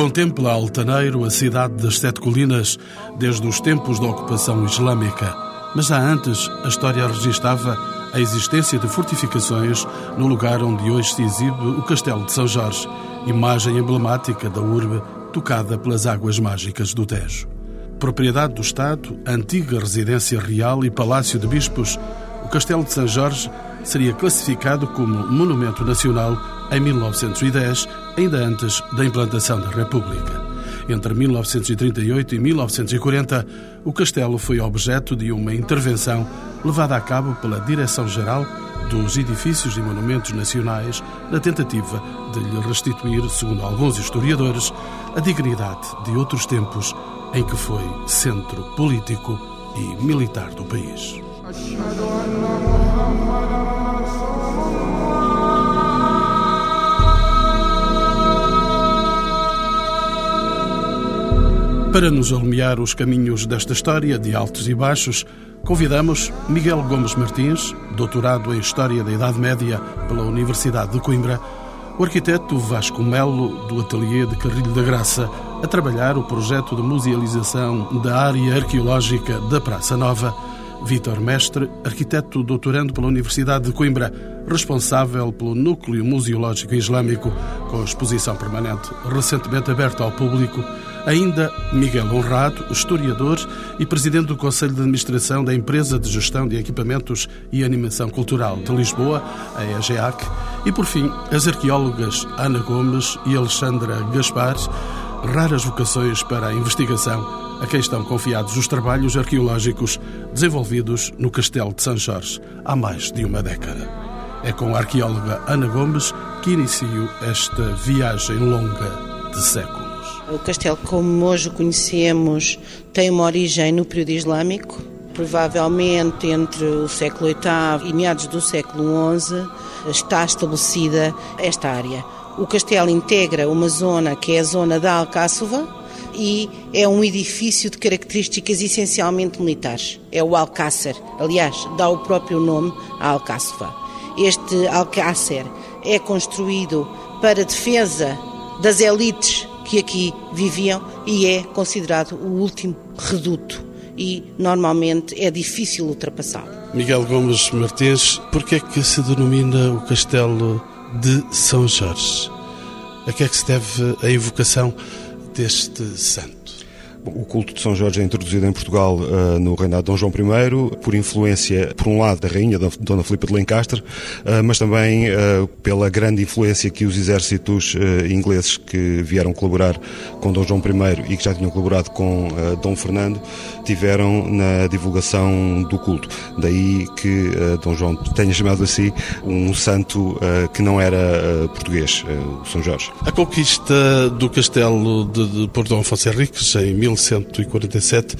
Contempla altaneiro a cidade das Sete Colinas desde os tempos da ocupação islâmica. Mas já antes, a história registava a existência de fortificações no lugar onde hoje se exibe o Castelo de São Jorge, imagem emblemática da urbe tocada pelas águas mágicas do Tejo. Propriedade do Estado, antiga residência real e palácio de bispos, o Castelo de São Jorge seria classificado como Monumento Nacional em 1910, ainda antes da implantação da República. Entre 1938 e 1940, o castelo foi objeto de uma intervenção levada a cabo pela Direção-Geral dos Edifícios e Monumentos Nacionais na tentativa de lhe restituir, segundo alguns historiadores, a dignidade de outros tempos em que foi centro político e militar do país. Para nos alumiar os caminhos desta história de altos e baixos, convidamos Miguel Gomes Martins, doutorado em História da Idade Média pela Universidade de Coimbra, o arquiteto Vasco Melo, do Ateliê de Carrilho da Graça, a trabalhar o projeto de musealização da área arqueológica da Praça Nova, Vítor Mestre, arquiteto doutorando pela Universidade de Coimbra, responsável pelo Núcleo Museológico Islâmico, com exposição permanente recentemente aberta ao público, Ainda Miguel Honrado, historiador e presidente do Conselho de Administração da Empresa de Gestão de Equipamentos e Animação Cultural de Lisboa, a EGEAC, e por fim as arqueólogas Ana Gomes e Alexandra Gaspar, raras vocações para a investigação, a quem estão confiados os trabalhos arqueológicos desenvolvidos no Castelo de São Jorge há mais de uma década. É com a arqueóloga Ana Gomes que inicio esta viagem longa de séculos. O castelo, como hoje o conhecemos, tem uma origem no período islâmico, provavelmente entre o século VIII e meados do século XI, está estabelecida esta área. O castelo integra uma zona que é a zona da Alcáçova e é um edifício de características essencialmente militares. É o Alcácer, aliás, dá o próprio nome à Alcáçova. Este Alcácer é construído para defesa das elites que aqui viviam e é considerado o último reduto e normalmente é difícil ultrapassá-lo. Miguel Gomes Martins, por que é que se denomina o Castelo de São Jorge? A que é que se deve a evocação deste santo? O culto de São Jorge é introduzido em Portugal uh, no reinado de Dom João I, por influência, por um lado, da rainha Dona Filipa de Lencastre, uh, mas também uh, pela grande influência que os exércitos ingleses que vieram colaborar com Dom João I e que já tinham colaborado com Dom Fernando, tiveram na divulgação do culto. Daí que Dom João tenha chamado a si um santo que não era português, o São Jorge. A conquista do castelo de, de por Dom Afonso Henriques em 1147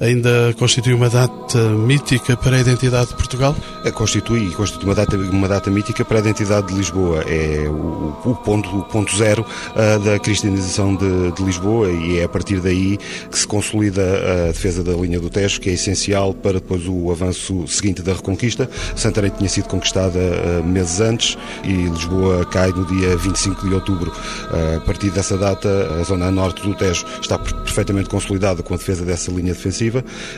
ainda constitui uma data mítica para a identidade de Portugal? Constitui, constitui uma data, uma data mítica para a identidade de Lisboa. É o, o ponto, o ponto zero uh, da cristianização de, de, Lisboa e é a partir daí que se consolida a defesa da linha do Tejo, que é essencial para depois o avanço seguinte da Reconquista. Santarém tinha sido conquistada uh, meses antes e Lisboa cai no dia 25 de outubro. Uh, a partir dessa data, a zona norte do Tejo está perfeitamente consolidada com a defesa dessa linha defensiva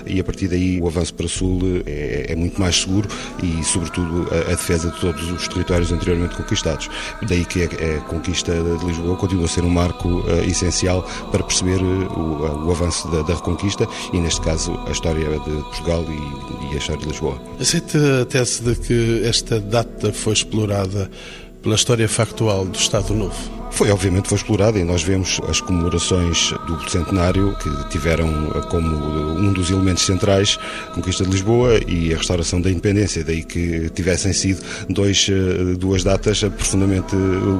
e a partir daí o avanço para sul é, é muito mais seguro e, sobretudo, a, a, defesa de todos os territórios anteriormente conquistados. Daí que a, a conquista de Lisboa continua a ser um marco uh, essencial para perceber uh, o, o, avanço da, da, Reconquista e, neste caso, a história de Portugal e, e a história de Lisboa. Aceita a tese de que esta data foi explorada pela história factual do Estado Novo? Foi, obviamente, foi explorada e nós vemos as comemorações do centenário que tiveram como um dos elementos centrais a conquista de Lisboa e a restauração da independência, daí que tivessem sido dois, eh, duas datas profundamente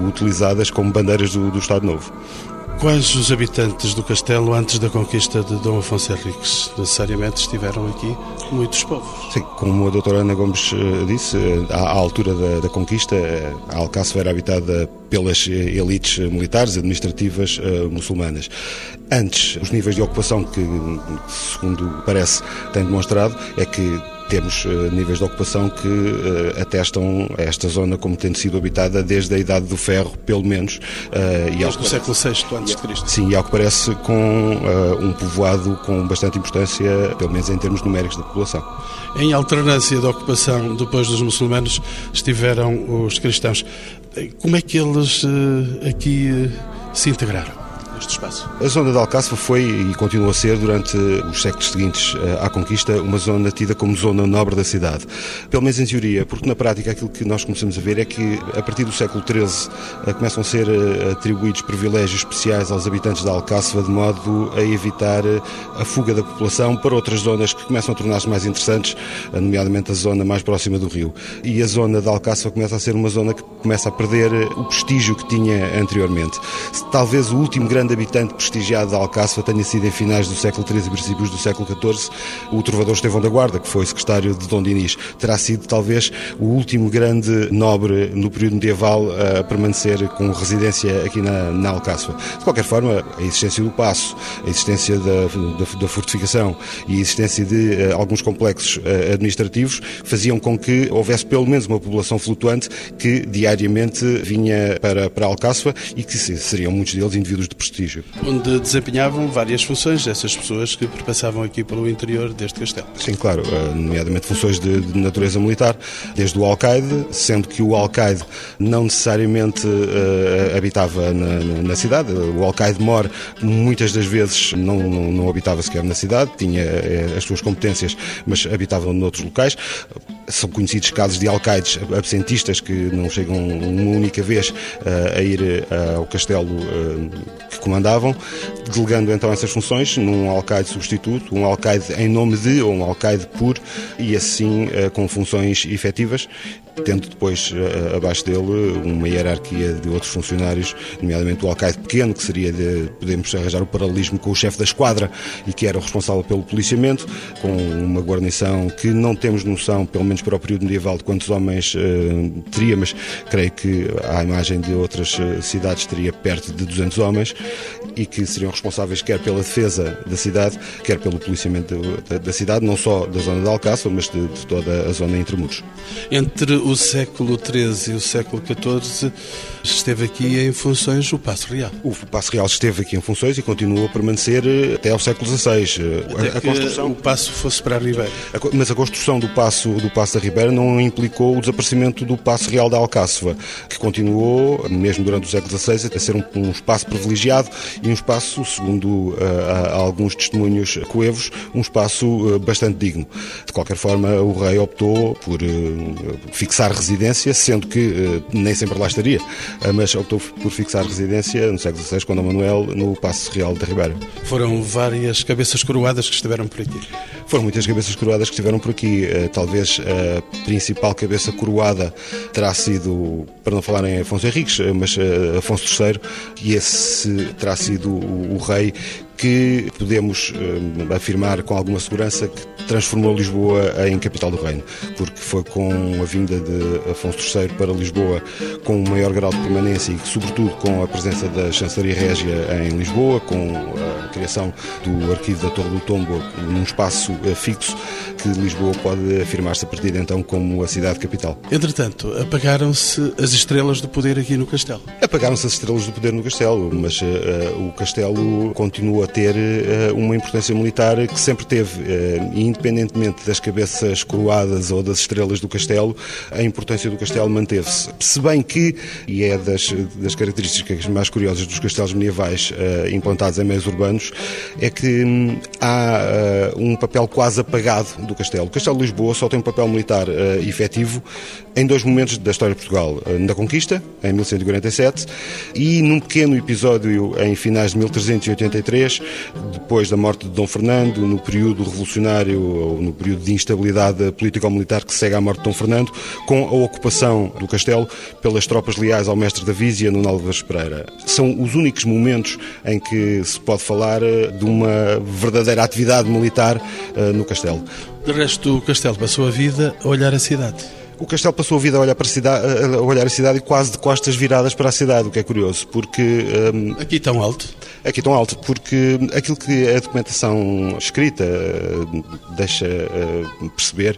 utilizadas como bandeiras do, do Estado Novo. Quais os habitantes do castelo antes da conquista de Dom Afonso Henriques? Necessariamente estiveram aqui muitos povos. Sim, como a doutora Ana Gomes eh, disse, eh, à, altura da, da conquista, a Alcácer era habitada pelas elites militares administrativas uh, muçulmanas. Antes, os níveis de ocupação que, segundo parece, têm demonstrado, é que temos níveis de ocupação que atestam esta zona como tendo sido habitada desde a Idade do Ferro, pelo menos. Desde o século VI a.C. Sim, e ao que parece com um povoado com bastante importância, pelo menos em termos numéricos da população. Em alternância da ocupação depois dos muçulmanos estiveram os cristãos. Como é que eles aqui se integraram? Neste espaço? A zona de Alcácer foi e continua a ser, durante os séculos seguintes eh, à conquista, uma zona tida como zona nobre da cidade. Pelo menos em teoria, porque na prática aquilo que nós começamos a ver é que a partir do século XIII eh, começam a ser eh, atribuídos privilégios especiais aos habitantes de Alcácer de modo a evitar a fuga da população para outras zonas que começam a tornar-se mais interessantes, nomeadamente a zona mais próxima do rio. E a zona de Alcácer começa a ser uma zona que começa a perder o prestígio que tinha anteriormente. Talvez o último grande grande habitante prestigiado de Alcácer tenha sido em finais do século XIII e princípios do século XIV o trovador Estevão da Guarda, que foi secretário de Dom Dinis. Terá sido talvez o último grande nobre no período medieval a permanecer com residência aqui na, na. De qualquer forma, a existência do passo, a existência da, da, da fortificação e a existência de uh, alguns complexos uh, administrativos faziam com que houvesse pelo menos uma população flutuante que diariamente vinha para, para e que seriam muitos deles indivíduos de prestígio prestígio. Onde desempenhavam várias funções essas pessoas que perpassavam aqui pelo interior deste castelo. Sim, claro, eh, nomeadamente funções de, de natureza militar, desde o alcaide, sendo que o alcaide não necessariamente uh, habitava na, na, cidade. O alcaide mor muitas das vezes não, não, não habitava sequer na cidade, tinha uh, as suas competências, mas habitava noutros locais. São conhecidos casos de alcaides absentistas que não chegam uma única vez uh, a ir ao castelo que comandavam, delegando então essas funções num alcaide substituto, um alcaide em nome de ou um alcaide por, e assim eh, com funções efetivas, tendo depois eh, abaixo dele uma hierarquia de outros funcionários, nomeadamente o alcaide pequeno, que seria de, podemos arranjar o paralelismo com o chefe da esquadra e que era o responsável pelo policiamento, com uma guarnição que não temos noção, pelo menos para o período medieval, de quantos homens uh, teria, mas creio que à imagem de outras cidades teria perto de 200 homens e que seriam responsáveis quer pela defesa da cidade, quer pelo policiamento da, da cidade, não só da zona de Alcácer, mas de, de toda a zona intramuros. Entre o século XIII e o século XIV esteve aqui em funções o Passo Real. O Passo Real esteve aqui em funções e continuou a permanecer eh, até ao século XVI. Eh, até a, construção, o Passo fosse para a Ribeira. mas a construção do Passo, do Passo da Ribeira não implicou o desaparecimento do Passo Real da Alcáceva, que continuou, mesmo durante o século XVI, a ser um, um espaço privilegiado e um espaço, segundo uh, alguns testemunhos coevos, um espaço uh, bastante digno. De qualquer forma, o rei optou por uh, fixar residência, sendo que nem sempre lá estaria, mas optou por fixar residência no século XVI, com Dom Manuel, no Passo Real da Ribeira. Foram várias cabeças coroadas que estiveram por aqui? Foram muitas cabeças coroadas que estiveram por aqui. Talvez a principal cabeça coroada terá sido, para não falar em Afonso Henriques, mas Afonso III, e esse terá sido o, o rei que podemos uh, afirmar com alguma segurança que transformou Lisboa em capital do reino, porque foi com a vinda de Afonso III para Lisboa com um maior grau de permanência e, sobretudo, com a presença da Chancelaria Régia em Lisboa, com a criação do Arquivo da Torre do Tombo num espaço uh, fixo, que Lisboa pode afirmar-se a partir de então como a cidade capital. Entretanto, apagaram-se as estrelas do poder aqui no castelo? Apagaram-se as estrelas do poder no castelo, mas uh, o castelo continua ter uh, uma importância militar que sempre teve, uh, independentemente das cabeças coroadas ou das estrelas do castelo, a importância do castelo manteve-se. Se bem que, e é das, das características mais curiosas dos castelos medievais uh, implantados em meios urbanos, é que um, há um papel quase apagado do castelo. O castelo de Lisboa só tem um papel militar efetivo em dois momentos da história de Portugal. Na conquista, em 1147, e num pequeno episódio em finais de 1383, depois da morte de Dom Fernando, no período revolucionário ou no período de instabilidade político-militar que segue à morte de Dom Fernando, com a ocupação do castelo pelas tropas leais ao mestre da Vísia, no Álvares Pereira. São os únicos momentos em que se pode falar eh, de uma verdadeira atividade militar uh, no castelo. De resto, o castelo passou a vida a olhar a cidade. O castelo passou a vida a olhar, para a, cidade, a olhar a cidade e quase de costas viradas para a cidade, o que é curioso, porque... Um, aqui tão alto? Aqui tão alto, porque aquilo que a documentação escrita uh, deixa uh, perceber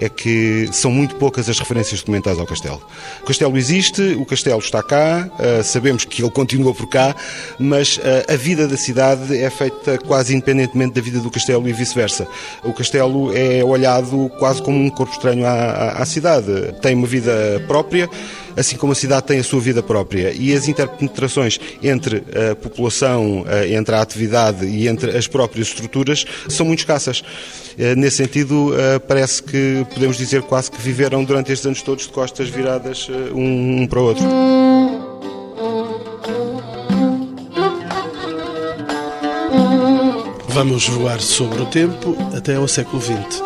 é que são muito poucas as referências documentais ao castelo. O castelo existe, o castelo está cá, uh, sabemos que ele continua por cá, mas a vida da cidade é feita quase independentemente da vida do castelo e vice-versa. O castelo é olhado quase como um corpo estranho à, à, à cidade cidade tem uma vida própria, assim como a cidade tem a sua vida própria. E as interpenetrações entre a população, eh, entre a atividade e entre as próprias estruturas são muito escassas. Eh, nesse sentido, eh, parece que podemos dizer quase que viveram durante estes anos todos de costas viradas um para o outro. Vamos voar sobre o tempo até ao século XX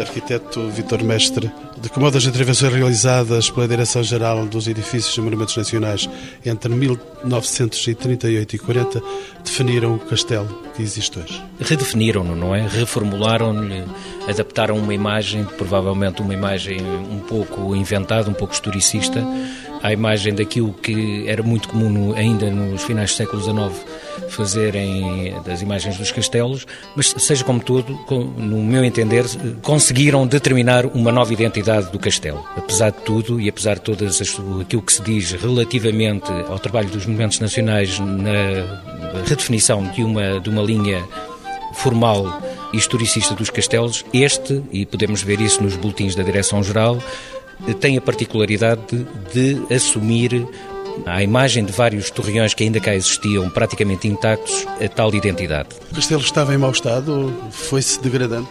arquiteto Vitor Mestre, de que modo as intervenções realizadas pela Direção-Geral dos Edifícios e Monumentos Nacionais entre 1938 e 40 definiram o castelo que existe hoje? Redefiniram-no, não é? Reformularam-lhe, adaptaram uma imagem, provavelmente uma imagem um pouco inventada, um pouco historicista, à imagem daquilo que era muito comum ainda nos finais do século XIX fazerem das imagens dos castelos, mas seja como tudo, no meu entender, conseguiram determinar uma nova identidade do castelo. Apesar de tudo e apesar de todas as, aquilo que se diz relativamente ao trabalho dos monumentos nacionais na redefinição de uma, de uma linha formal historicista dos castelos, este, e podemos ver isso nos boletins da Direção-Geral, tem a particularidade de, de assumir à imagem de vários torreões que ainda cá existiam, praticamente intactos, a tal identidade. O castelo estava em mau estado foi-se degradando?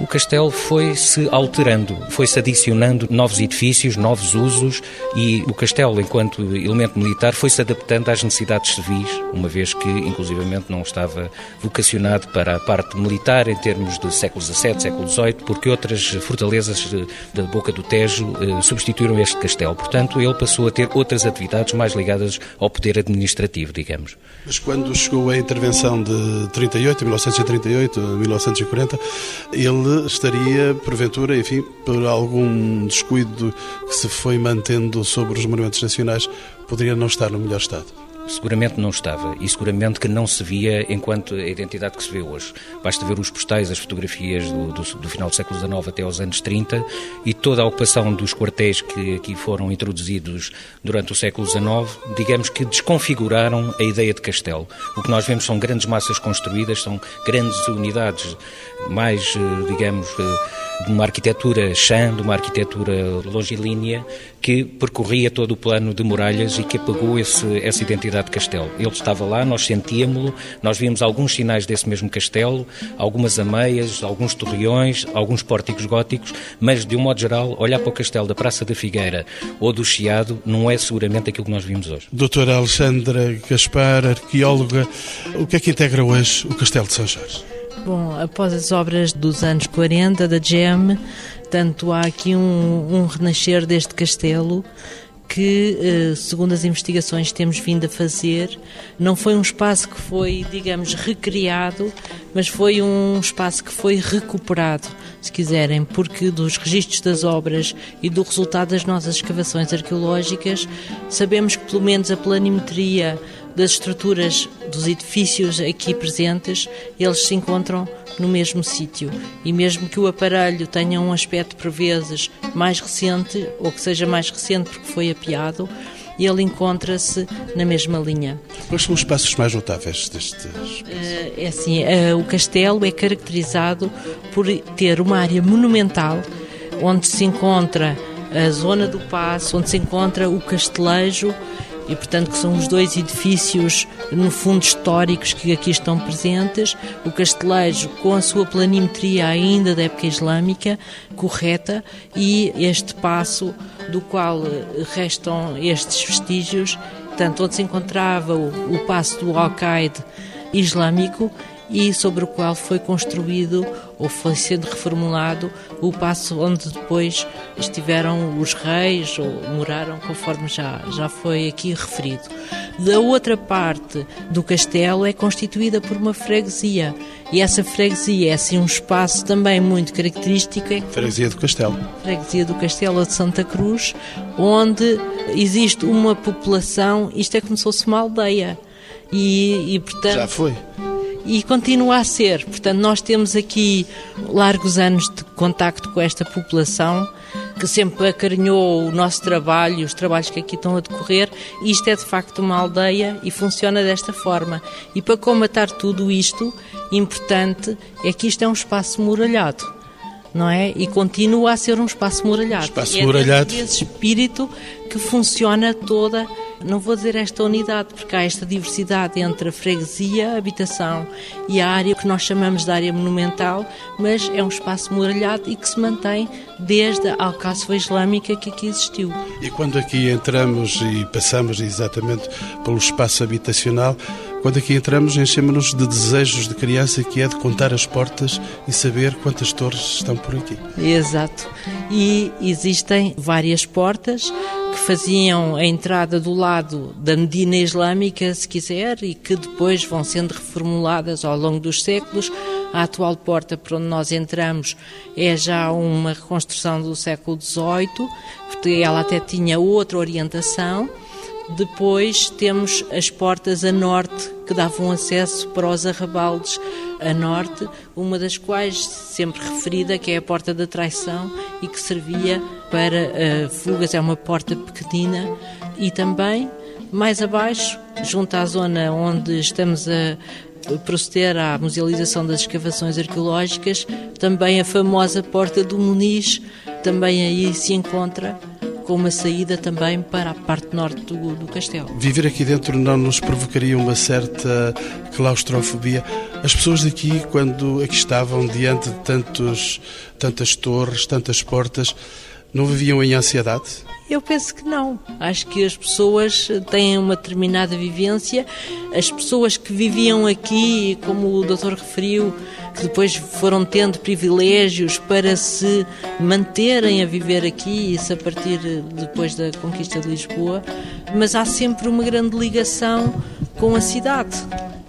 O castelo foi-se alterando, foi-se adicionando novos edifícios, novos usos e o castelo, enquanto elemento militar, foi-se adaptando às necessidades civis, uma vez que, inclusivamente, não estava vocacionado para a parte militar em termos de século XVII, século XVIII, porque outras fortalezas da boca do Tejo eh, substituíram este castelo. Portanto, ele passou a ter outras atividades mais ligadas ao poder administrativo, digamos. Mas quando chegou a intervenção de 38, 1938, 1940, ele estaria, porventura, enfim, por algum descuido que se foi mantendo sobre os monumentos nacionais, poderia não estar no melhor estado. Seguramente não estava e seguramente que não se via enquanto a identidade que se vê hoje. Basta ver os postais, as fotografias do, do, do, final do século XIX até aos anos 30 e toda a ocupação dos quartéis que aqui foram introduzidos durante o século XIX, digamos que desconfiguraram a ideia de castelo. O que nós vemos são grandes massas construídas, são grandes unidades mais, eh, digamos, eh, de uma arquitetura chã, de uma arquitetura longilínea, que percorria todo o plano de muralhas e que apagou esse, essa identidade de castelo. Ele estava lá, nós sentíamos-lo, nós vimos alguns sinais desse mesmo castelo, algumas ameias, alguns torreões, alguns pórticos góticos, mas de um modo geral, olhar para o castelo da Praça da Figueira ou do Chiado não é seguramente aquilo que nós vimos hoje. Doutora Alexandra Gaspar, arqueóloga, o que é que integra hoje o Castelo de São Jorge? Bom, após as obras dos anos 40 da GEM, tanto há aqui um, um renascer deste castelo que, eh, segundo as investigações que temos vindo a fazer, não foi um espaço que foi, digamos, recriado, mas foi um espaço que foi recuperado, se quiserem, porque dos registros das obras e do resultado das nossas escavações arqueológicas, sabemos que pelo menos a planimetria das estruturas dos edifícios aqui presentes, eles se encontram no mesmo sítio. E mesmo que o aparelho tenha um aspecto, por vezes, mais recente, ou que seja mais recente porque foi apiado, ele encontra-se na mesma linha. Quais são os passos mais notáveis destes? Eh, é assim, eh, o castelo é caracterizado por ter uma área monumental onde se encontra a zona do passo, onde se encontra o castelejo e, portanto, que são os dois edifícios, no fundo, históricos que aqui estão presentes. O Castelejo, com a sua planimetria ainda da época islâmica, correta, e este passo do qual restam estes vestígios, tanto onde se encontrava o, o passo do Al-Qaeda islâmico e sobre o qual foi construído ou foi sendo reformulado o passo onde depois estiveram os reis ou moraram, conforme já, já foi aqui referido. Da outra parte do castelo é constituída por uma freguesia e essa freguesia é assim um espaço também muito característico. É freguesia do Castelo. Freguesia do Castelo de Santa Cruz, onde existe uma população, isto é como se fosse uma aldeia. E, e portanto, Já foi e continua a ser. Portanto, nós temos aqui largos anos de contacto com esta população que sempre acarinhou o nosso trabalho, os trabalhos que aqui estão a decorrer. Isto é de facto uma aldeia e funciona desta forma. E para comatar tudo isto, importante é que isto é um espaço muralhado não é? E continua a ser um espaço muralhado. Espaço muralhado. E é esse espírito que funciona toda não vou dizer esta unidade, porque há esta diversidade entre a freguesia, a habitação e a área que nós chamamos de área monumental, mas é um espaço muralhado e que se mantém desde a alcáçova islâmica que aqui existiu. E quando aqui entramos e passamos exatamente pelo espaço habitacional, quando aqui entramos, enchemos-nos de desejos de criança que é de contar as portas e saber quantas torres estão por aqui. Exato. E existem várias portas que faziam a entrada do lado da Medina Islâmica, se quiser, e que depois vão sendo reformuladas ao longo dos séculos. A atual porta por onde nós entramos é já uma reconstrução do século XVIII, porque ela até tinha outra orientação. Depois temos as portas a norte que davam acesso para os arrabaldes a norte, uma das quais sempre referida que é a porta da traição e que servia para uh, fugas, é uma porta pequenina e também mais abaixo, junto à zona onde estamos a proceder à musealização das escavações arqueológicas, também a famosa porta do Muniz, também aí se encontra com uma saída também para a parte norte do, do castelo. Viver aqui dentro não nos provocaria uma certa claustrofobia? As pessoas daqui, quando aqui estavam diante de tantos, tantas torres, tantas portas, não viviam em ansiedade? Eu penso que não. Acho que as pessoas têm uma determinada vivência. As pessoas que viviam aqui, como o doutor referiu, que depois foram tendo privilégios para se manterem a viver aqui, isso a partir depois da conquista de Lisboa, mas há sempre uma grande ligação com a cidade.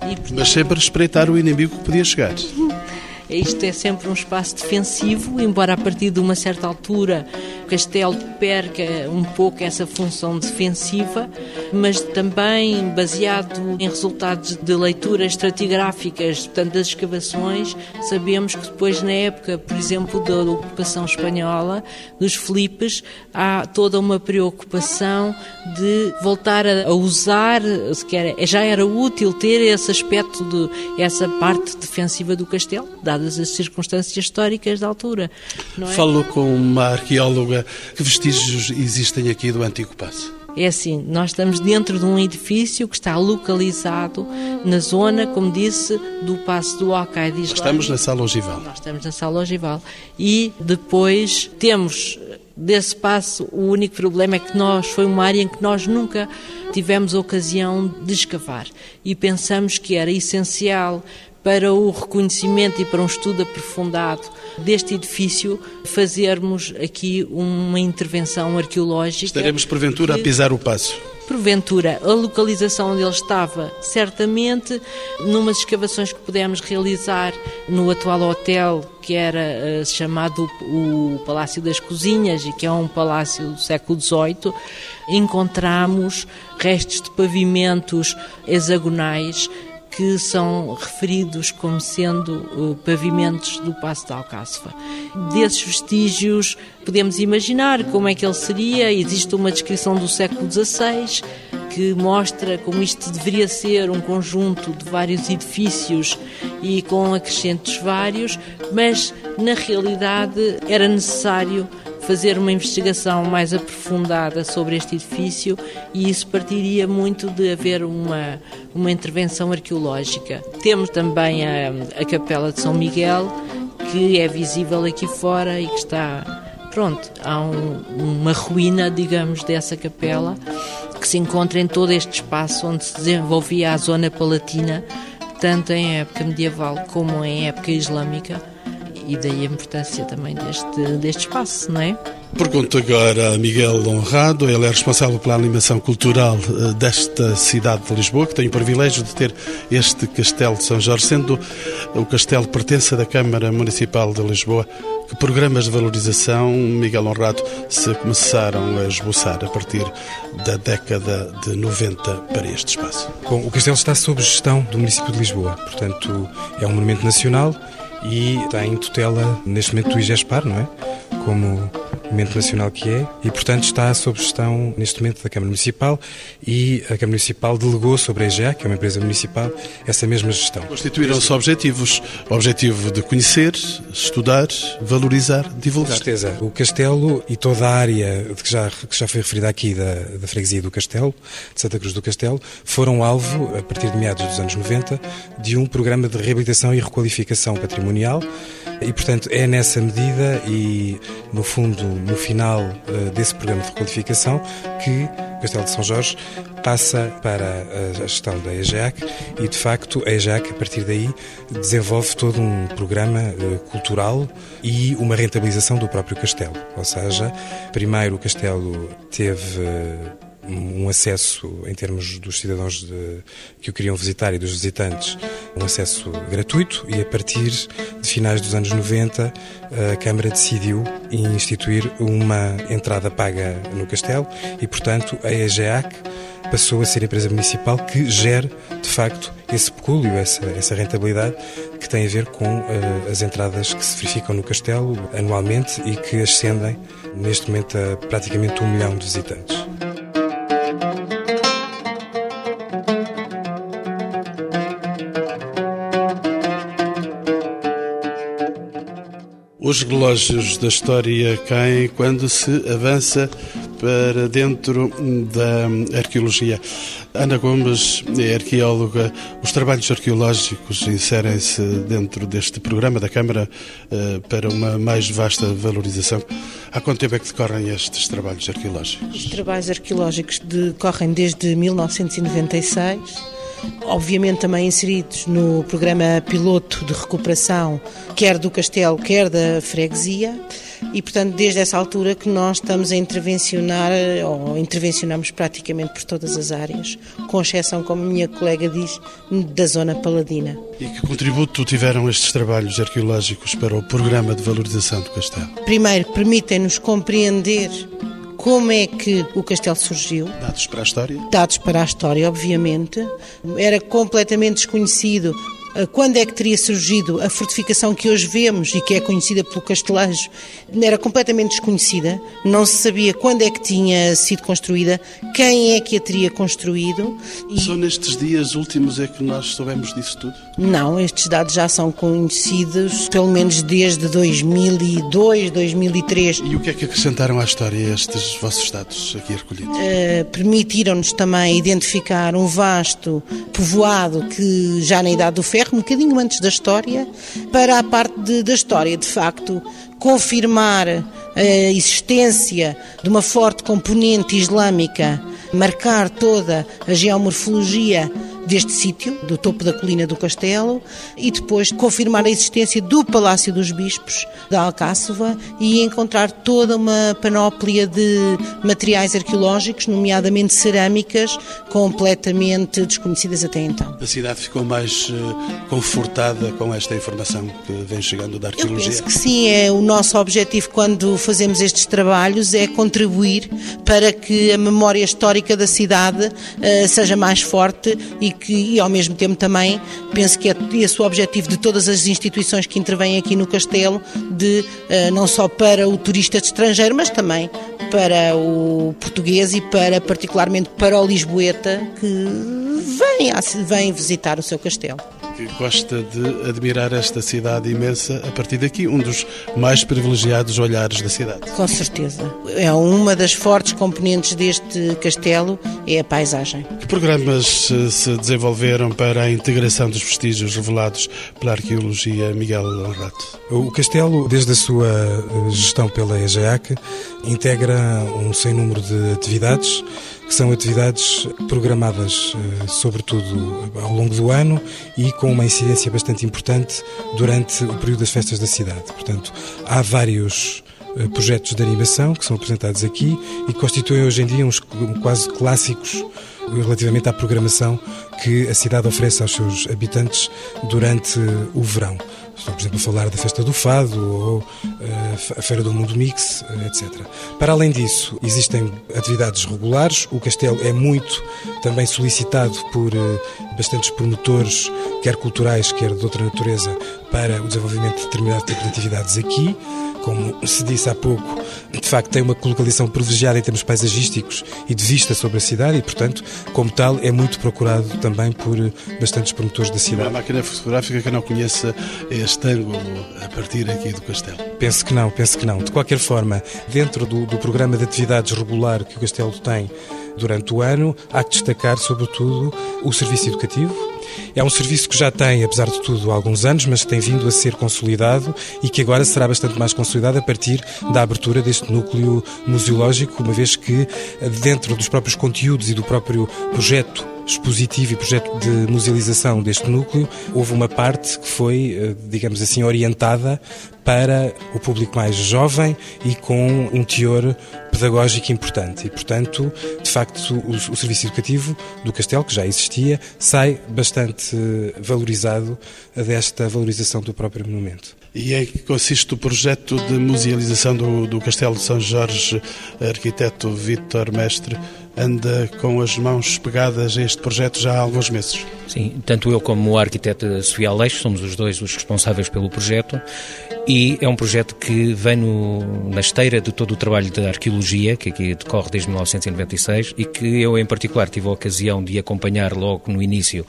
E, portanto, mas sempre a respeitar o inimigo que podia chegar. Isto é sempre um espaço defensivo, embora a partir de uma certa altura o castelo perca um pouco essa função defensiva, mas também baseado em resultados de leituras estratigráficas, portanto das escavações, sabemos que depois na época, por exemplo, da ocupação espanhola, dos Filipes, há toda uma preocupação de voltar a usar, sequer já era útil ter esse aspecto de essa parte defensiva do castelo, dadas as circunstâncias históricas da altura. É? Falou com uma arqueóloga que vestígios existem aqui do antigo passo. É assim, nós estamos dentro de um edifício que está localizado na zona, como disse, do Passo do Nós estamos na Sala Ogival. Nós estamos na Sala Ogival. E depois temos desse passo, o único problema é que nós, foi uma área em que nós nunca tivemos ocasião de escavar. E pensamos que era essencial para o reconhecimento e para um estudo aprofundado deste edifício, fazermos aqui uma intervenção arqueológica. Estaremos, porventura, que... a pisar o passo porventura a localização onde ele estava, certamente, numas escavações que pudemos realizar no atual hotel, que era uh, chamado o Palácio das Cozinhas e que é um palácio do século XVIII, encontramos restos de pavimentos hexagonais que são referidos como sendo uh, pavimentos do Passo de Alcáçova. Desses vestígios, podemos imaginar como é que ele seria. Existe uma descrição do século XVI que mostra como isto deveria ser um conjunto de vários edifícios e com acrescentos vários, mas na realidade era necessário fazer uma investigação mais aprofundada sobre este edifício e isso partiria muito de haver uma, uma intervenção arqueológica. Temos também a, a Capela de São Miguel, que é visível aqui fora e que está. Pronto, há um, uma ruína, digamos, dessa capela que se encontra em todo este espaço onde se desenvolvia a zona palatina tanto em época medieval como em época islâmica, e daí a importância também deste, deste espaço, não é? Pergunto agora a Miguel Honrado, ele é responsável pela animação cultural eh, desta cidade de Lisboa, que tem o privilégio de ter este Castelo de São Jorge, sendo o castelo pertence da Câmara Municipal de Lisboa. Que programas de valorização, Miguel Honrado, se começaram a esboçar a partir da década de 90 para este espaço? Bom, o castelo está sob gestão do município de Lisboa, portanto é um monumento nacional e está em tutela neste momento do IGESPAR, não é? Como momento nacional que é, e portanto está sob gestão neste momento da Câmara Municipal e a Câmara Municipal delegou sobre a EGEA, que é uma empresa municipal, essa mesma gestão. Constituíram-se objetivos, o objetivo de conhecer, estudar, valorizar, divulgar. Com certeza. O Castelo e toda a área que já, que já foi referida aqui da, da freguesia do Castelo, de Santa Cruz do Castelo, foram alvo, a partir de meados dos anos 90, de um programa de reabilitação e requalificação patrimonial e, portanto, é nessa medida e, no fundo, no final uh, desse programa de requalificação que o Castelo de São Jorge passa para a gestão da EJAC e, de facto, a EJAC, a partir daí, desenvolve todo um programa uh, cultural e uma rentabilização do próprio castelo. Ou seja, primeiro o castelo teve. Um acesso, em termos dos cidadãos de, que o queriam visitar e dos visitantes, um acesso gratuito e a partir de finais dos anos 90 a Câmara decidiu instituir uma entrada paga no castelo e, portanto, a EGEAC passou a ser a empresa municipal que gera, de facto, esse pecúlio, essa, essa rentabilidade que tem a ver com uh, as entradas que se verificam no castelo anualmente e que ascendem, neste momento, a praticamente um milhão de visitantes. Os relógios da história caem quando se avança para dentro da arqueologia. Ana Gomes é arqueóloga. Os trabalhos arqueológicos inserem-se dentro deste programa da Câmara eh, para uma mais vasta valorização. Há quanto tempo é que decorrem estes trabalhos arqueológicos? Os trabalhos arqueológicos decorrem desde 1996 obviamente também inseridos no programa piloto de recuperação, quer do castelo, quer da freguesia, e portanto desde essa altura que nós estamos a intervencionar, ou intervencionamos praticamente por todas as áreas, com exceção, como a minha colega diz, da zona paladina. E que contributo tiveram estes trabalhos arqueológicos para o programa de valorização do castelo? Primeiro, permitem-nos compreender como é que o castelo surgiu. Dados para a história? Dados para a história, obviamente. Era completamente desconhecido quando é que teria surgido a fortificação que hoje vemos e que é conhecida pelo Castelejo, era completamente desconhecida, não se sabia quando é que tinha sido construída, quem é que a teria construído. E... Só nestes dias últimos é que nós soubemos disso tudo? Não, estes dados já são conhecidos pelo menos desde 2002, 2003. E o que é que acrescentaram à história estes vossos dados aqui recolhidos? Uh, Permitiram-nos também identificar um vasto povoado que já na Idade do Ferro ferro, um bocadinho antes da história, para a parte de, da história, de facto, confirmar a existência de uma forte componente islâmica, marcar toda a geomorfologia deste sítio, do topo da colina do castelo, e depois confirmar a existência do Palácio dos Bispos da Alcáçova e encontrar toda uma panóplia de materiais arqueológicos, nomeadamente cerâmicas, completamente desconhecidas até então. A cidade ficou mais uh, confortada com esta informação que vem chegando da arqueologia? Eu penso que sim, é o nosso objetivo quando fazemos estes trabalhos é contribuir para que a memória histórica da cidade uh, seja mais forte e que, e ao mesmo tempo também, penso que é esse o objetivo de todas as instituições que intervêm aqui no Castelo, de eh, não só para o turista estrangeiro, mas também para o português e para, particularmente, para o lisboeta que vem, vem visitar o seu castelo que gosta de admirar esta cidade imensa a partir daqui, um dos mais privilegiados olhares da cidade. Com certeza. É uma das fortes componentes deste castelo, é a paisagem. Que programas eh, se desenvolveram para a integração dos vestígios revelados pela arqueologia Miguel Honrato? O castelo, desde a sua eh, gestão pela EGEAC, integra um sem número de atividades que são atividades programadas, eh, sobretudo ao longo do ano e com uma incidência bastante importante durante o período das festas da cidade. Portanto, há vários eh, projetos de animação que são apresentados aqui e que constituem hoje em dia uns quase clássicos relativamente à programação que a cidade oferece aos seus habitantes durante o verão. Estou, por exemplo, a falar da Festa do Fado ou uh, a Feira do Mundo Mix, uh, etc. Para além disso, existem atividades regulares. O castelo é muito também solicitado por uh, bastantes promotores, quer culturais, quer de outra natureza, para o desenvolvimento de determinado tipo de atividades aqui como se disse há pouco, de facto tem uma localização privilegiada em termos paisagísticos e de vista sobre a cidade e, portanto, como tal, é muito procurado também por bastantes promotores da cidade. Uma máquina fotográfica que não conheça este ângulo a partir aqui do castelo? Penso que não, penso que não. De qualquer forma, dentro do, do programa de atividades regular que o castelo tem durante o ano, há que destacar, sobretudo, o serviço educativo, é um serviço que já tem, apesar de tudo, alguns anos, mas tem vindo a ser consolidado e que agora será bastante mais consolidado a partir da abertura deste núcleo museológico, uma vez que, dentro dos próprios conteúdos e do próprio projeto expositivo e projeto de musealização deste núcleo, houve uma parte que foi, eh, digamos assim, orientada para o público mais jovem e com um teor pedagógico importante. E, portanto, de facto, o, o serviço educativo do Castelo, que já existia, sai bastante valorizado desta valorização do próprio monumento. E em que consiste o projeto de musealização do, do Castelo de São Jorge, arquiteto Vítor Mestre? Anda com as mãos pegadas a este projeto já há alguns meses. Sim, tanto eu como a arquiteta Sofia Aleixo somos os dois os responsáveis pelo projeto e é um projeto que vem no, na esteira de todo o trabalho da arqueologia, que aqui decorre desde 1996 e que eu, em particular, tive a ocasião de acompanhar logo no início,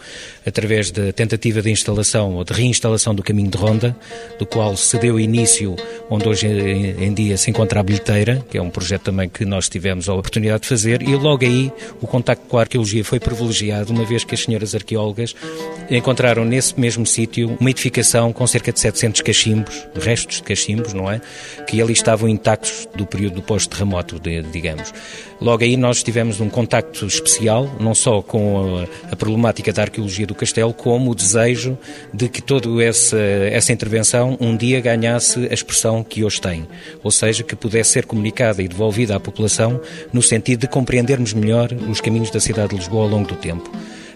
através da tentativa de instalação ou de reinstalação do caminho de ronda, do qual se deu início, onde hoje em dia se encontra a bilheteira, que é um projeto também que nós tivemos a oportunidade de fazer, e logo aí o contacto com a arqueologia foi privilegiado, uma vez que as senhoras arqueólogas encontraram nesse mesmo sítio uma edificação com cerca de 700 cachimbos, restos de cachimbos, não é? Que ali estavam intactos do período do pós-terremoto, digamos. Logo aí nós tivemos um contacto especial, não só com a, problemática da arqueologia do castelo, como o desejo de que toda essa, essa intervenção um dia ganhasse a expressão que hoje tem, ou seja, que pudesse ser comunicada e devolvida à população no sentido de compreendermos melhor os caminhos da cidade de Lisboa ao longo do tempo.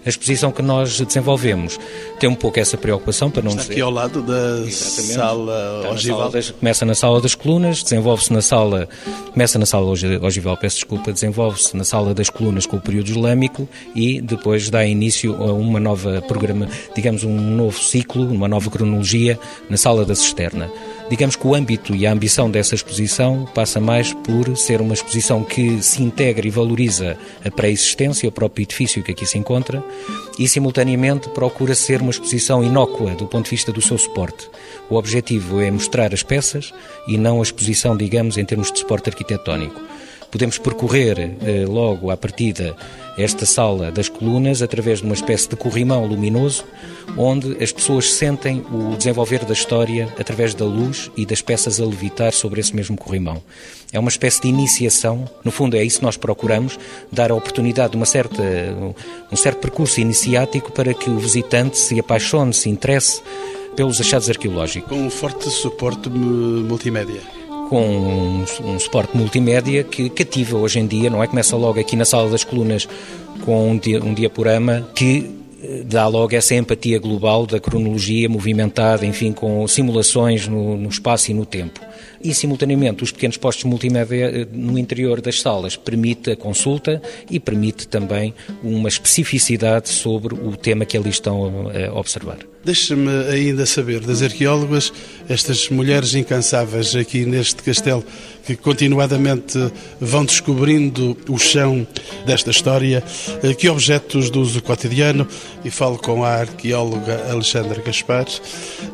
A exposição que nós desenvolvemos tem um pouco essa preocupação para não Está dizer... aqui ao lado da Exatamente. sala ogival. Começa na sala das colunas, desenvolve-se na sala... Começa na sala ogival, peço desculpa, desenvolve-se na sala das colunas com o período islâmico e depois dá início a uma nova programa, digamos um novo ciclo, uma nova cronologia na sala da cisterna. Digamos que o âmbito e a ambição dessa exposição passa mais por ser uma exposição que se integra e valoriza a pré-existência, o próprio edifício que aqui se encontra, e simultaneamente procura ser uma exposição inócua do ponto de vista do seu suporte. O objetivo é mostrar as peças e não a exposição, digamos, em termos de suporte arquitetónico. Podemos percorrer eh, logo à partida esta sala das colunas através de uma espécie de corrimão luminoso, onde as pessoas sentem o desenvolver da história através da luz e das peças a levitar sobre esse mesmo corrimão. É uma espécie de iniciação, no fundo é isso que nós procuramos, dar a oportunidade de uma certa, um certo percurso iniciático para que o visitante se apaixone, se interesse pelos achados arqueológicos. Com um forte suporte multimédia com um, um suporte multimédia que cativa hoje em dia, não é? Começa logo aqui na sala das colunas com um, dia, um diaporama que eh, dá logo essa empatia global da cronologia movimentada, enfim, com simulações no, no espaço e no tempo e, simultaneamente, os pequenos postos multimédia eh, no interior das salas permite a consulta e permite também uma especificidade sobre o tema que ali estão a observar. Deixa-me ainda saber das arqueólogas, estas mulheres incansáveis aqui neste castelo, que continuadamente vão descobrindo o chão desta história, eh, que objetos do uso cotidiano, e falo com a arqueóloga Alexandra Gaspar,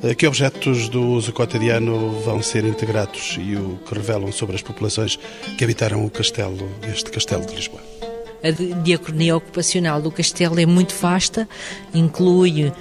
eh, que objetos do uso cotidiano vão ser integrados e o que revelam sobre as populações que habitaram o castelo, este castelo de Lisboa. A diacronia ocupacional do castelo é muito vasta, inclui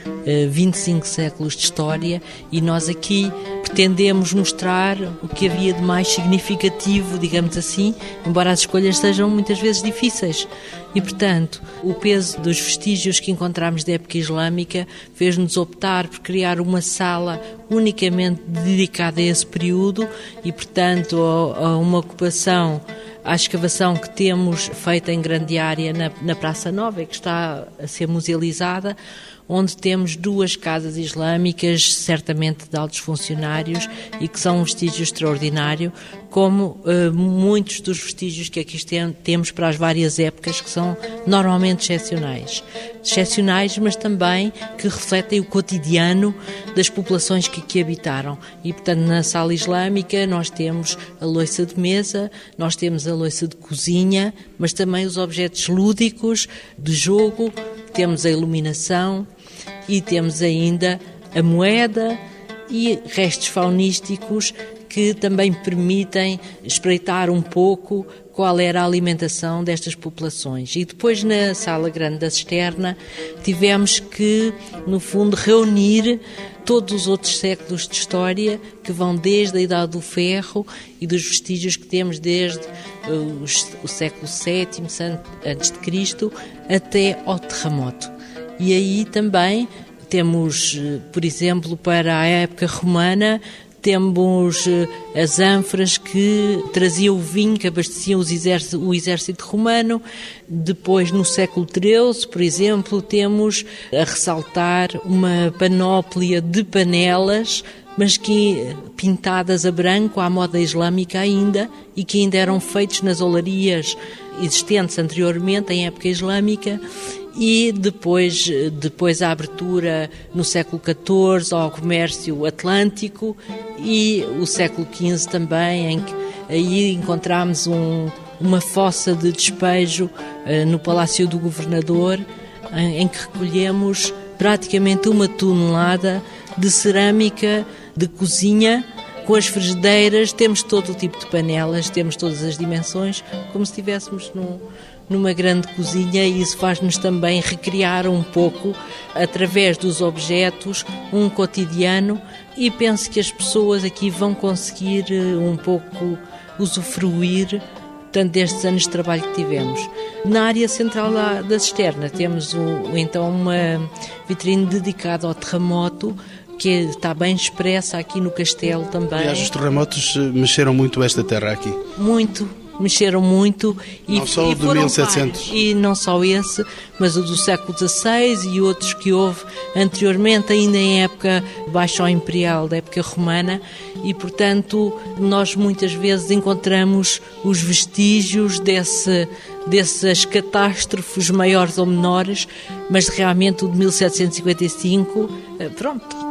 25 eh, séculos de história e nós aqui pretendemos mostrar o que havia de mais significativo, digamos assim, embora as escolhas sejam muitas vezes difíceis. E, portanto, o peso dos vestígios que encontramos da época islâmica fez-nos optar por criar uma sala unicamente dedicada a esse período e, portanto, a, uma ocupação à escavação que temos feita em grande área na, na Praça Nova, que está a ser musealizada, onde temos duas casas islâmicas, certamente de altos funcionários, e que são um vestígio extraordinário, como uh, muitos dos vestígios que aqui temos para as várias épocas, que são normalmente excepcionais. Excepcionais, mas também que refletem o cotidiano das populações que aqui habitaram. E, portanto, na sala islâmica nós temos a loiça de mesa, nós temos a loiça de cozinha, mas também os objetos lúdicos de jogo, temos a iluminação, e temos ainda a moeda e restos faunísticos que também permitem espreitar um pouco qual era a alimentação destas populações. E depois, na sala grande da cisterna, tivemos que, no fundo, reunir todos os outros séculos de história que vão desde a Idade do Ferro e dos vestígios que temos desde uh, o século VII antes de Cristo até ao terremoto. E aí também temos, eh, por exemplo, para a época romana, temos eh, as ânforas que traziam o vinho que abasteciam exército, o exército romano. Depois, no século XIII, por exemplo, temos a ressaltar uma panóplia de panelas, mas que pintadas a branco, à moda islâmica ainda, e que ainda eram feitos nas olarias existentes anteriormente, em época islâmica, e depois, depois a abertura no século XIV ao comércio atlântico e o século XV também, em que aí encontramos um, uma fossa de despejo uh, no Palácio do Governador, em, em que recolhemos praticamente uma tonelada de cerâmica de cozinha com as frigideiras, temos todo o tipo de panelas, temos todas as dimensões, como se estivéssemos num, numa grande cozinha e isso faz-nos também recriar um pouco, através dos objetos, um cotidiano e penso que as pessoas aqui vão conseguir eh, um pouco usufruir tanto destes anos de trabalho que tivemos. Na área central da, da cisterna temos o, então uma vitrine dedicada ao terremoto, que está bem expressa aqui no castelo também. Aliás, os terremotos eh, mexeram muito esta terra aqui. Muito, mexeram muito e, não só e o de 1700 e não só esse mas o do século XVI e outros que houve anteriormente ainda em época baixo imperial da época romana. E portanto nós muitas vezes encontramos os vestígios desse dessas catástrofes maiores ou menores mas realmente o de 1755 eh, pronto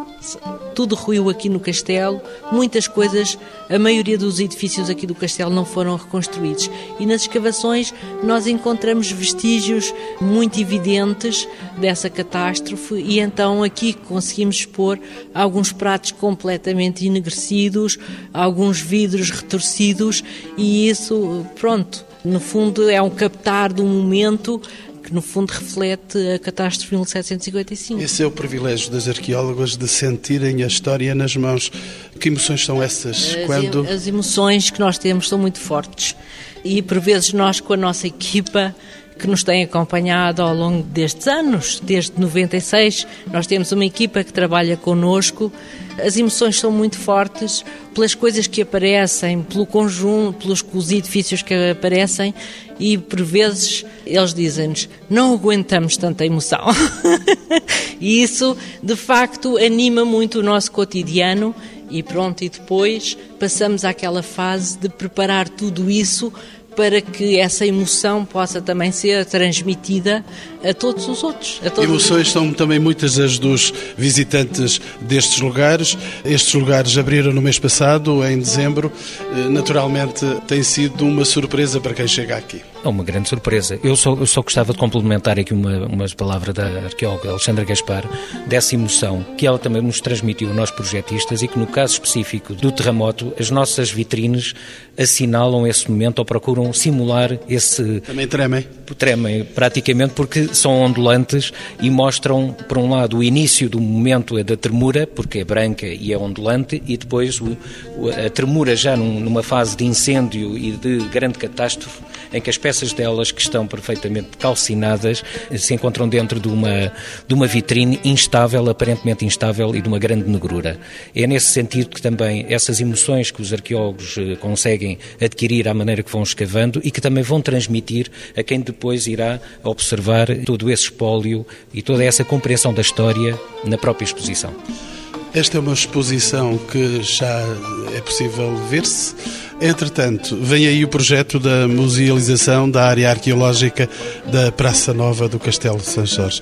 tudo ruiu aqui no castelo, muitas coisas, a maioria dos edifícios aqui do castelo não foram reconstruídos. E nas escavações nós encontramos vestígios muito evidentes dessa catástrofe. E então aqui conseguimos expor alguns pratos completamente enegrecidos, alguns vidros retorcidos. E isso, pronto, no fundo é um captar um momento que no fundo reflete a catástrofe de 1755. Esse é o privilégio das arqueólogas de sentirem a história nas mãos. Que emoções são essas? As, quando... as emoções que nós temos são muito fortes e por vezes nós com a nossa equipa que nos tem acompanhado ao longo destes anos, desde 96. Nós temos uma equipa que trabalha connosco. As emoções são muito fortes pelas coisas que aparecem, pelo conjunto, pelos edifícios que aparecem e por vezes eles dizem-nos não aguentamos tanta emoção. e isso, de facto, anima muito o nosso cotidiano e pronto, e depois passamos àquela fase de preparar tudo isso para que essa emoção possa também ser transmitida a todos os outros. Todos Emoções os... são também muitas as dos visitantes destes lugares. Estes lugares abriram no mês passado, em dezembro. Eh, naturalmente, tem sido uma surpresa para quem chega aqui. É uma grande surpresa. Eu só, eu só gostava de complementar aqui uma, umas palavras da arqueóloga Alexandra Gaspar, dessa emoção que ela também nos transmitiu, nós projetistas, e que no caso específico do terremoto, as nossas vitrines assinalam esse momento ou procuram simular esse. Também tremem? Tremem, praticamente, porque são ondulantes e mostram, por um lado, o início do momento da tremura, porque é branca e é ondulante, e depois o, a tremura já numa fase de incêndio e de grande catástrofe, em que as peças delas que estão perfeitamente calcinadas se encontram dentro de uma, de uma vitrine instável, aparentemente instável e de uma grande negrura. É nesse sentido que também essas emoções que os arqueólogos eh, conseguem adquirir à maneira que vão escavando e que também vão transmitir a quem depois irá observar todo esse espólio e toda essa compreensão da história na própria exposição. Esta é uma exposição que já é possível ver-se. Entretanto, vem aí o projeto da musealização da área arqueológica da Praça Nova do Castelo de São Jorge.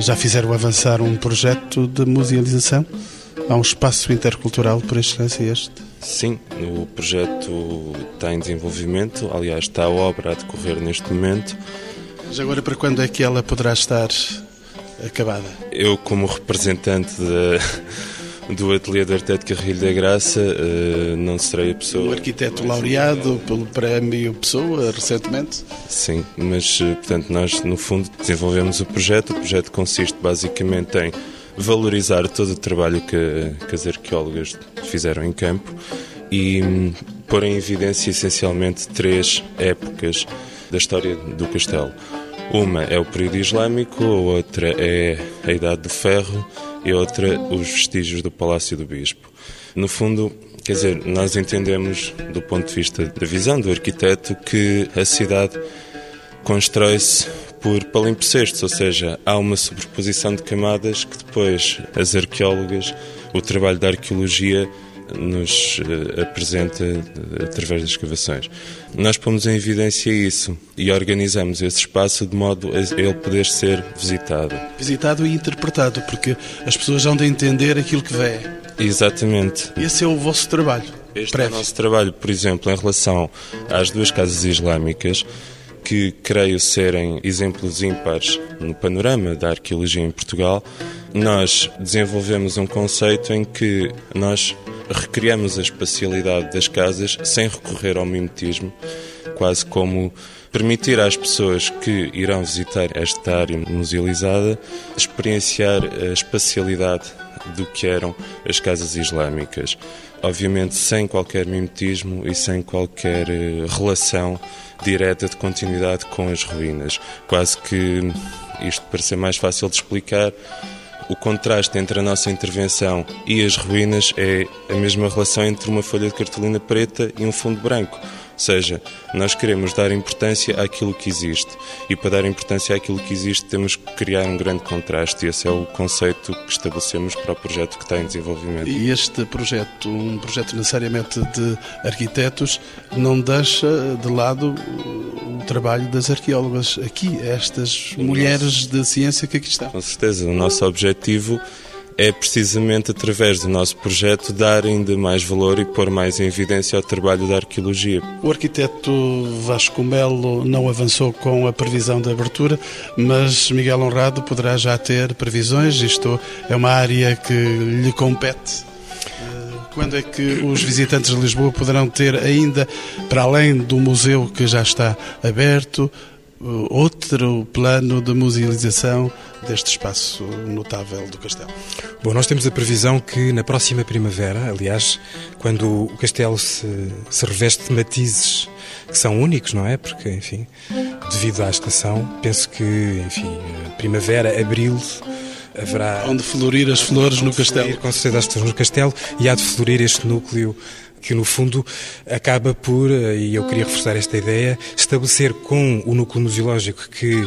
Já fizeram avançar um projeto de musealização? Há um espaço intercultural por excelência este? Sim, o projeto está em desenvolvimento, aliás, está a obra a decorrer neste momento. Mas agora, para quando é que ela poderá estar acabada? Eu, como representante do Ateliê de Arquiteto Carrilho da Graça, eh, não serei a pessoa. O arquiteto laureado pelo Prémio Pessoa, recentemente? Sim, mas, eh, portanto, nós, no fundo, desenvolvemos o projeto. O projeto consiste basicamente em valorizar todo o trabalho que, que as arqueólogas fizeram em campo e hum, pôr em evidência essencialmente três épocas da história do castelo. Uma é o período islâmico, a outra é a Idade do Ferro e outra os vestígios do Palácio do Bispo. No fundo, quer dizer, nós entendemos do ponto de vista da visão do arquiteto que a cidade constrói-se por palimpsestos, ou seja, há uma sobreposição de camadas que depois as arqueólogas, o trabalho da arqueologia nos uh, apresenta uh, através das escavações. Nós pomos em evidência isso e organizamos esse espaço de modo a ele poder ser visitado. Visitado e interpretado, porque as pessoas hão de entender aquilo que vê. Exatamente. Esse é o vosso trabalho. Este prévio. é o nosso trabalho, por exemplo, em relação às duas casas islâmicas que creio serem exemplos ímpares no panorama da arqueologia em Portugal, nós desenvolvemos um conceito em que nós recriamos a espacialidade das casas sem recorrer ao mimetismo, quase como permitir às pessoas que irão visitar esta área musealizada experienciar a espacialidade do que eram as casas islâmicas. Obviamente sem qualquer mimetismo e sem qualquer eh, relação direta de continuidade com as ruínas. Quase que isto para ser mais fácil de explicar, o contraste entre a nossa intervenção e as ruínas é a mesma relação entre uma folha de cartolina preta e um fundo branco. Ou seja, nós queremos dar importância àquilo que existe e para dar importância àquilo que existe temos que criar um grande contraste e esse é o conceito que estabelecemos para o projeto que está em desenvolvimento. E este projeto, um projeto necessariamente de arquitetos, não deixa de lado o trabalho das arqueólogas aqui, estas mulheres de ciência que aqui estão. Com certeza, o nosso objetivo é precisamente através do nosso projeto dar ainda mais valor e pôr mais em evidência o trabalho da arqueologia. O arquiteto Vasco Melo não avançou com a previsão de abertura, mas Miguel Honrado poderá já ter previsões, isto é uma área que lhe compete. Eh, quando é que os visitantes de Lisboa poderão ter ainda, para além do museu que já está aberto, outro plano de musealização deste espaço notável do castelo? Bom, nós temos a previsão que na próxima primavera, aliás, quando o castelo se, se reveste de matizes que são únicos, não é? Porque, enfim, devido à estação, penso que, enfim, primavera, abril, haverá. Onde florir as flores no castelo. Florir, com certeza as flores no castelo e há de florir este núcleo que no fundo acaba por, e eu queria reforçar esta ideia, estabelecer com o núcleo museológico que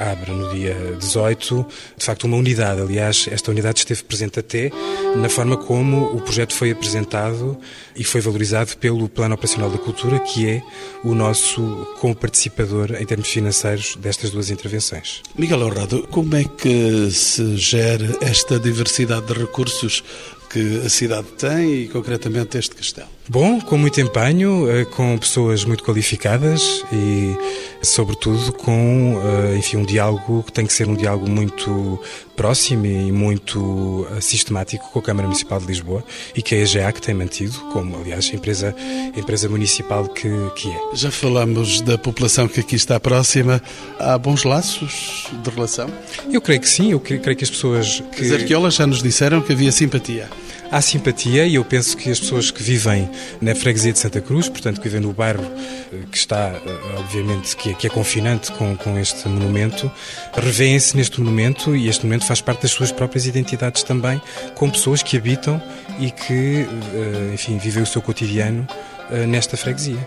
abre no dia 18, de facto, uma unidade. Aliás, esta unidade esteve presente até na forma como o projeto foi apresentado e foi valorizado pelo Plano Operacional da Cultura, que é o nosso co-participador em termos financeiros destas duas intervenções. Miguel Honrado, como é que se gera esta diversidade de recursos que a cidade tem e concretamente este castelo? Bom, com muito empenho, eh, com pessoas muito qualificadas e, sobretudo, com eh, enfim, um diálogo que tem que ser um diálogo muito próximo e muito uh, sistemático com a Câmara Municipal de Lisboa e que a EGEAC tem mantido, como aliás a empresa, a empresa municipal que, que é. Já falamos da população que aqui está próxima. Há bons laços de relação? Eu creio que sim, eu creio, creio que as pessoas que... As arqueólogas já nos disseram que havia simpatia há simpatia e eu penso que as pessoas que vivem na freguesia de Santa Cruz, portanto que vivem no bairro eh, que está, eh, obviamente, que é, que é confinante com, com este monumento, revêem-se neste monumento e este monumento faz parte das suas próprias identidades também, com pessoas que habitam e que, eh, enfim, vivem o seu cotidiano nesta freguesia.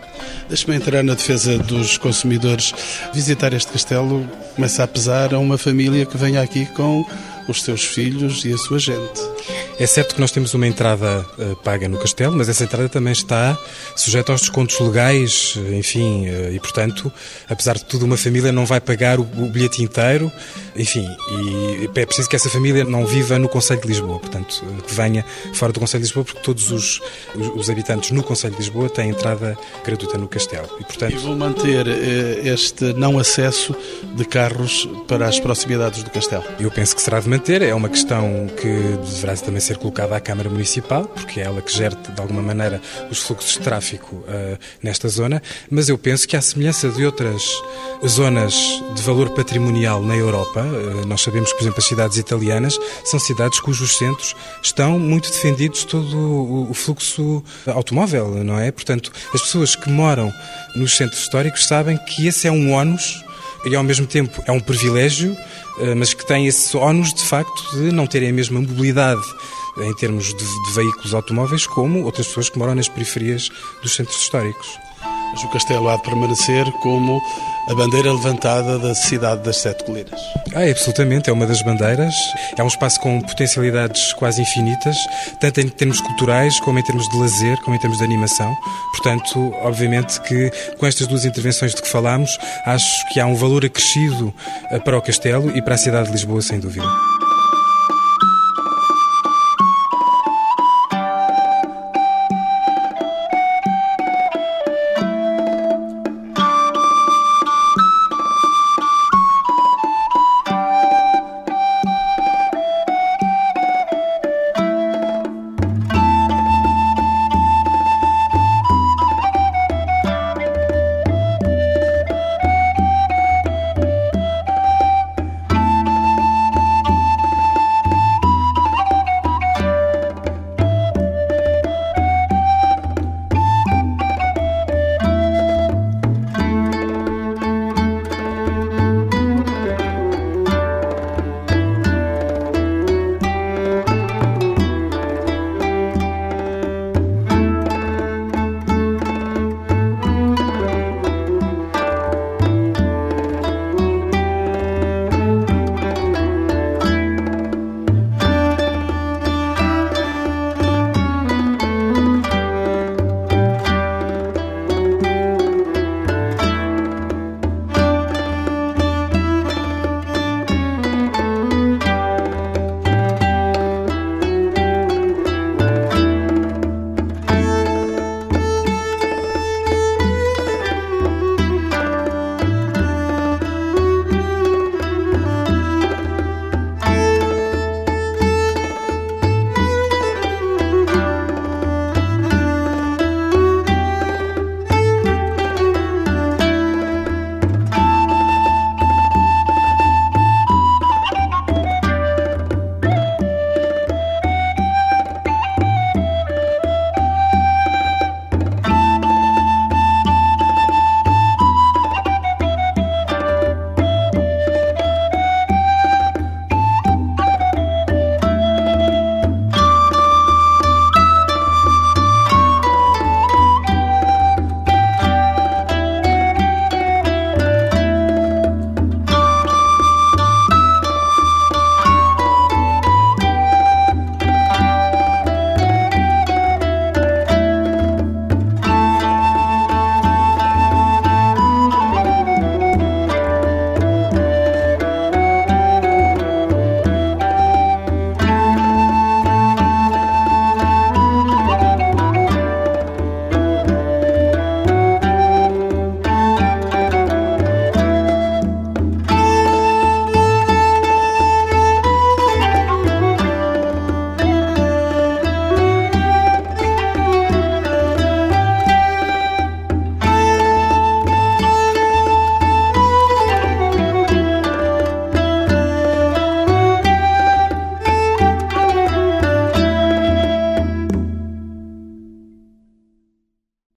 Deixe-me entrar na defesa dos consumidores. Visitar este castelo começa a pesar a uma família que vem aqui com os seus filhos e a sua gente. É certo que nós temos uma entrada uh, paga no castelo, mas essa entrada também está sujeita aos descontos legais, eh, enfim, uh, e portanto, apesar de tudo, uma família não vai pagar o, o, bilhete inteiro, enfim, e é preciso que essa família não viva no Conselho de Lisboa, portanto, que venha fora do Conselho de Lisboa, porque todos os, os, habitantes no Conselho de Lisboa têm entrada gratuita no castelo. E, portanto... e vão manter este não acesso de carros para as proximidades do castelo? Eu penso que será de manter, é uma questão que deverá também ser colocada à Câmara Municipal, porque é ela que gera de alguma maneira os fluxos de tráfico uh, nesta zona, mas eu penso que, à semelhança de outras zonas de valor patrimonial na Europa, uh, nós sabemos por exemplo, as cidades italianas são cidades cujos centros estão muito defendidos todo o, o fluxo automóvel, não é? Portanto, as pessoas que moram nos centros históricos sabem que esse é um ónus e ao mesmo tempo é um privilégio, mas que tem esse ónus de facto de não terem a mesma mobilidade em termos de, de veículos automóveis como outras pessoas que moram nas periferias dos centros históricos. Mas o castelo há de permanecer como a bandeira levantada da cidade das Sete Colinas. Ah, absolutamente, é uma das bandeiras. É um espaço com potencialidades quase infinitas, tanto em termos culturais, como em termos de lazer, como em termos de animação. Portanto, obviamente que com estas duas intervenções de que falámos, acho que há um valor acrescido eh, para o castelo e para a cidade de Lisboa, sem dúvida.